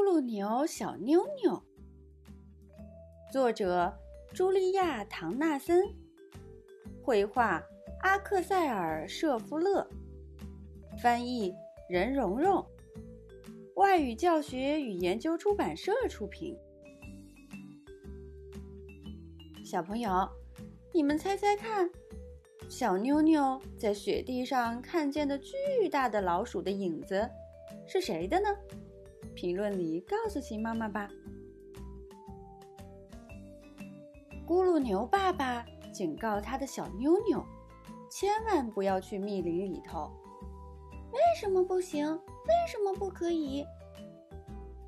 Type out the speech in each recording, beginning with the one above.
咕噜牛小妞妞，作者茱莉亚·唐纳森，绘画阿克塞尔·舍夫勒，翻译任蓉蓉，外语教学与研究出版社出品。小朋友，你们猜猜看，小妞妞在雪地上看见的巨大的老鼠的影子是谁的呢？评论里告诉秦妈妈吧。咕噜牛爸爸警告他的小妞妞，千万不要去密林里头。为什么不行？为什么不可以？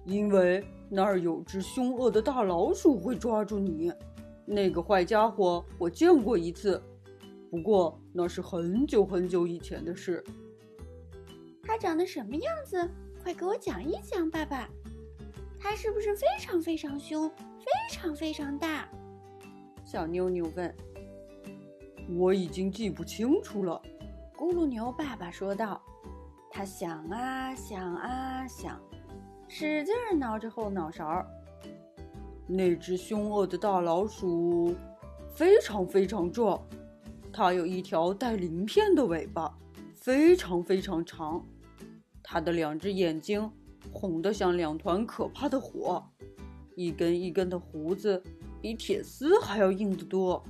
因为那儿有只凶恶的大老鼠会抓住你。那个坏家伙我见过一次，不过那是很久很久以前的事。它长得什么样子？快给我讲一讲，爸爸，它是不是非常非常凶，非常非常大？小妞妞问。我已经记不清楚了，咕噜牛爸爸说道。他想啊想啊想，使劲儿挠着后脑勺。那只凶恶的大老鼠非常非常壮，它有一条带鳞片的尾巴，非常非常长。他的两只眼睛红得像两团可怕的火，一根一根的胡子比铁丝还要硬得多。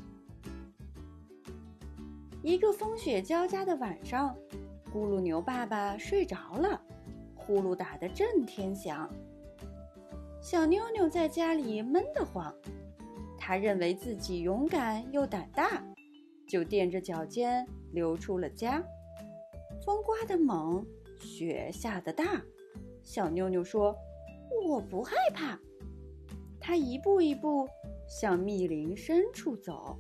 一个风雪交加的晚上，咕噜牛爸爸睡着了，呼噜打得震天响。小妞妞在家里闷得慌，她认为自己勇敢又胆大，就踮着脚尖溜出了家。风刮得猛。雪下的大，小妞妞说：“我不害怕。”她一步一步向密林深处走。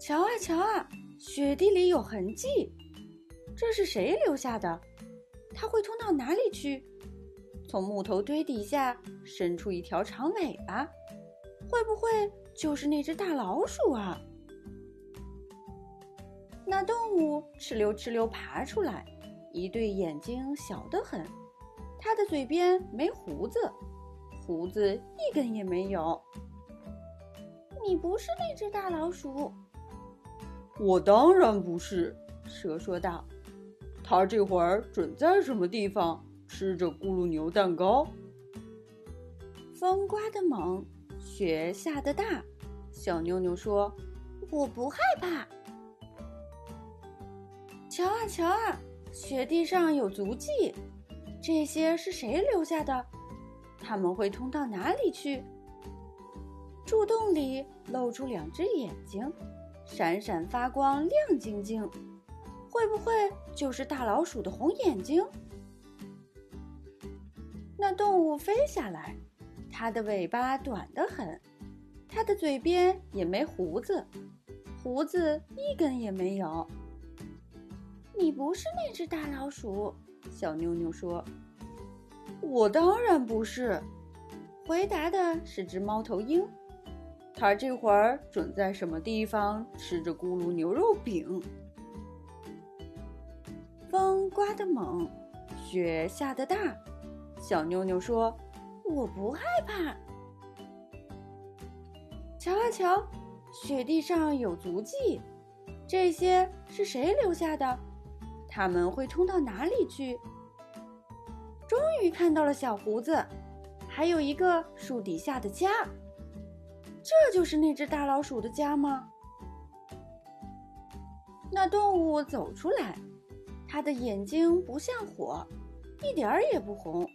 瞧啊瞧啊，雪地里有痕迹，这是谁留下的？它会通到哪里去？从木头堆底下伸出一条长尾巴，会不会就是那只大老鼠啊？那动物哧溜哧溜爬出来，一对眼睛小得很，它的嘴边没胡子，胡子一根也没有。你不是那只大老鼠？我当然不是。蛇说道：“它这会儿准在什么地方吃着咕噜牛蛋糕。”风刮得猛，雪下得大。小妞妞说：“我不害怕。”瞧啊瞧啊，雪地上有足迹，这些是谁留下的？他们会通到哪里去？树洞里露出两只眼睛，闪闪发光，亮晶晶。会不会就是大老鼠的红眼睛？那动物飞下来，它的尾巴短得很，它的嘴边也没胡子，胡子一根也没有。你不是那只大老鼠，小妞妞说。我当然不是，回答的是只猫头鹰。它这会儿准在什么地方吃着咕噜牛肉饼。风刮得猛，雪下得大。小妞妞说：“我不害怕。”瞧啊瞧，雪地上有足迹，这些是谁留下的？他们会冲到哪里去？终于看到了小胡子，还有一个树底下的家。这就是那只大老鼠的家吗？那动物走出来，它的眼睛不像火，一点儿也不红；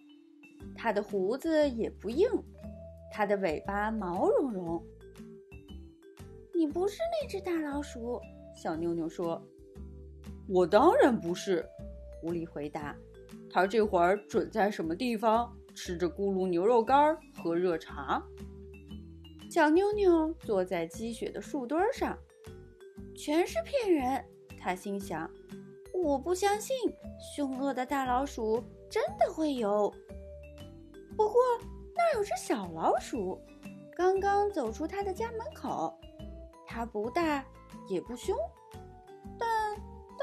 它的胡子也不硬，它的尾巴毛茸茸。你不是那只大老鼠，小妞妞说。我当然不是，狐狸回答。他这会儿准在什么地方吃着咕噜牛肉干，喝热茶。小妞妞坐在积雪的树墩上，全是骗人。他心想：我不相信凶恶的大老鼠真的会有。不过那有只小老鼠，刚刚走出他的家门口。它不大也不凶，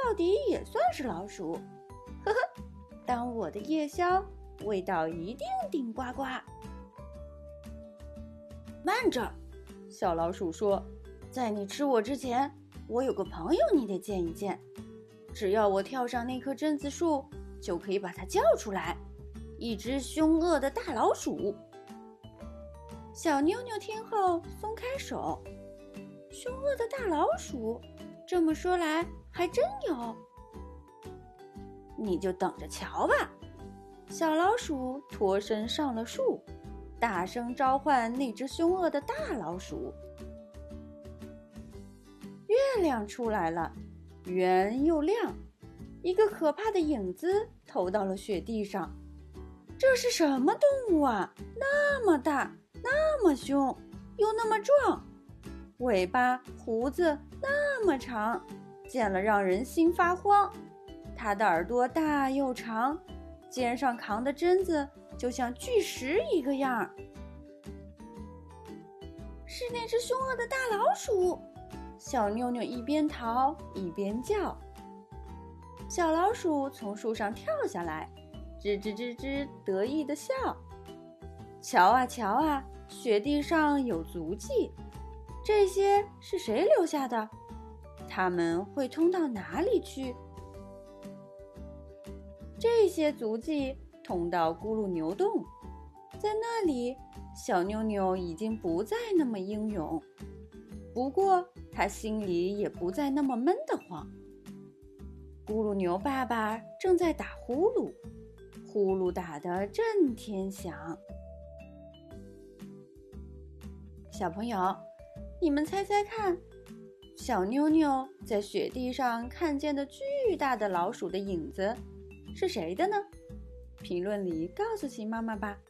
到底也算是老鼠，呵呵。当我的夜宵味道一定顶呱呱。慢着，小老鼠说：“在你吃我之前，我有个朋友你得见一见。只要我跳上那棵榛子树，就可以把它叫出来。一只凶恶的大老鼠。”小妞妞听后松开手。凶恶的大老鼠，这么说来还真有。你就等着瞧吧！小老鼠脱身上了树，大声召唤那只凶恶的大老鼠。月亮出来了，圆又亮，一个可怕的影子投到了雪地上。这是什么动物啊？那么大，那么凶，又那么壮。尾巴、胡子那么长，见了让人心发慌。它的耳朵大又长，肩上扛的榛子就像巨石一个样儿。是那只凶恶的大老鼠！小妞妞一边逃一边叫。小老鼠从树上跳下来，吱吱吱吱得意地笑。瞧啊瞧啊，雪地上有足迹。这些是谁留下的？他们会通到哪里去？这些足迹通到咕噜牛洞，在那里，小妞妞已经不再那么英勇，不过她心里也不再那么闷得慌。咕噜牛爸爸正在打呼噜，呼噜打得震天响。小朋友。你们猜猜看，小妞妞在雪地上看见的巨大的老鼠的影子是谁的呢？评论里告诉秦妈妈吧。